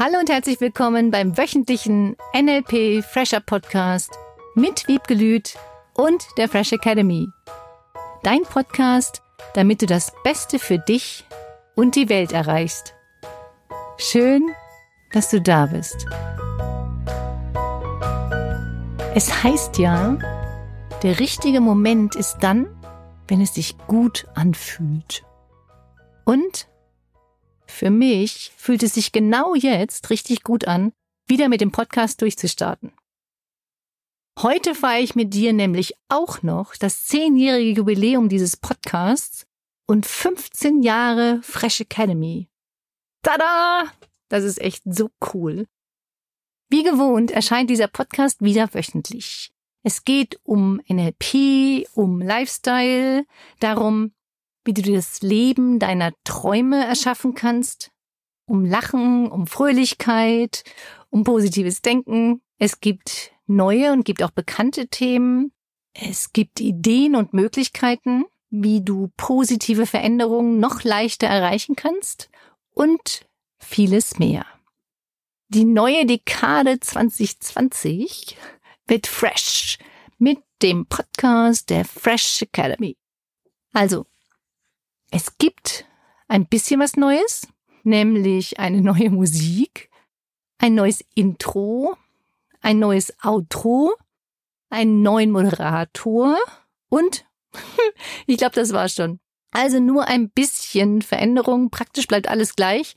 Hallo und herzlich willkommen beim wöchentlichen NLP Fresher Podcast mit Wiebgelüt und der Fresh Academy. Dein Podcast, damit du das Beste für dich und die Welt erreichst. Schön, dass du da bist. Es heißt ja, der richtige Moment ist dann, wenn es sich gut anfühlt. Und für mich fühlt es sich genau jetzt richtig gut an, wieder mit dem Podcast durchzustarten. Heute feiere ich mit dir nämlich auch noch das zehnjährige Jubiläum dieses Podcasts und 15 Jahre Fresh Academy. Tada! Das ist echt so cool. Wie gewohnt erscheint dieser Podcast wieder wöchentlich. Es geht um NLP, um Lifestyle, darum, wie du dir das Leben deiner Träume erschaffen kannst, um Lachen, um Fröhlichkeit, um positives Denken. Es gibt neue und gibt auch bekannte Themen. Es gibt Ideen und Möglichkeiten, wie du positive Veränderungen noch leichter erreichen kannst und vieles mehr. Die neue Dekade 2020 wird fresh mit dem Podcast der Fresh Academy. Also, es gibt ein bisschen was Neues, nämlich eine neue Musik, ein neues Intro, ein neues Outro, einen neuen Moderator und ich glaube, das war schon. Also nur ein bisschen Veränderung, praktisch bleibt alles gleich,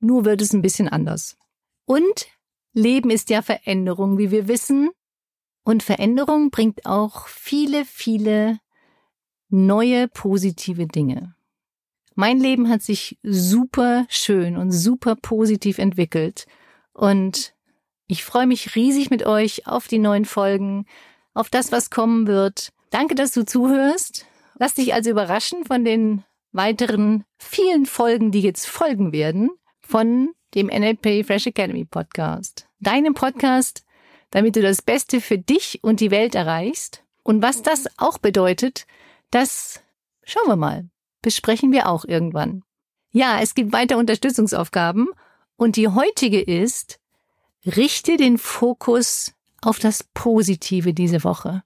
nur wird es ein bisschen anders. Und Leben ist ja Veränderung, wie wir wissen. Und Veränderung bringt auch viele, viele neue positive Dinge. Mein Leben hat sich super schön und super positiv entwickelt. Und ich freue mich riesig mit euch auf die neuen Folgen, auf das, was kommen wird. Danke, dass du zuhörst. Lass dich also überraschen von den weiteren vielen Folgen, die jetzt folgen werden von dem NLP Fresh Academy Podcast. Deinem Podcast, damit du das Beste für dich und die Welt erreichst. Und was das auch bedeutet, das schauen wir mal besprechen wir auch irgendwann. Ja, es gibt weiter Unterstützungsaufgaben und die heutige ist, richte den Fokus auf das Positive diese Woche.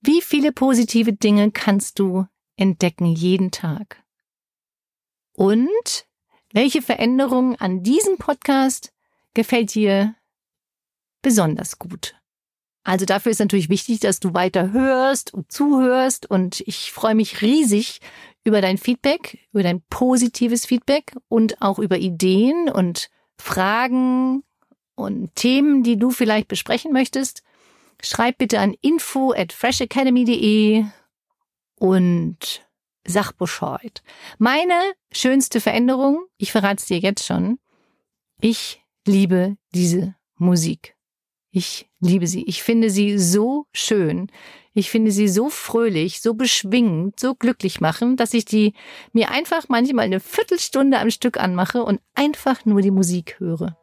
Wie viele positive Dinge kannst du entdecken jeden Tag? Und welche Veränderung an diesem Podcast gefällt dir besonders gut? Also dafür ist natürlich wichtig, dass du weiter hörst und zuhörst und ich freue mich riesig über dein Feedback, über dein positives Feedback und auch über Ideen und Fragen und Themen, die du vielleicht besprechen möchtest. Schreib bitte an info at freshacademy.de und sag Bescheid. Meine schönste Veränderung, ich verrate es dir jetzt schon, ich liebe diese Musik. Ich liebe sie. Ich finde sie so schön. Ich finde sie so fröhlich, so beschwingend, so glücklich machen, dass ich die mir einfach manchmal eine Viertelstunde am Stück anmache und einfach nur die Musik höre.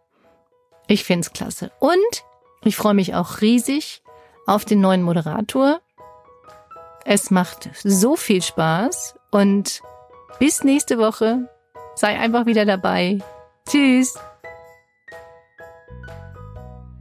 Ich find's klasse. Und ich freue mich auch riesig auf den neuen Moderator. Es macht so viel Spaß und bis nächste Woche. Sei einfach wieder dabei. Tschüss.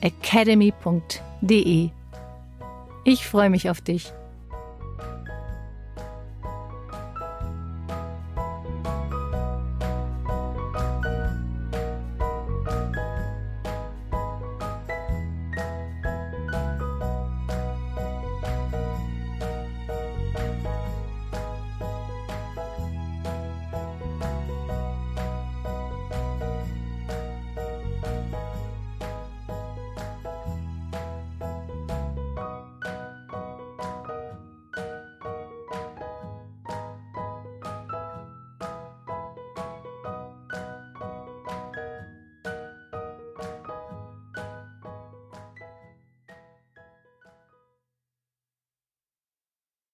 www.fresh-academy.de. Ich freue mich auf dich.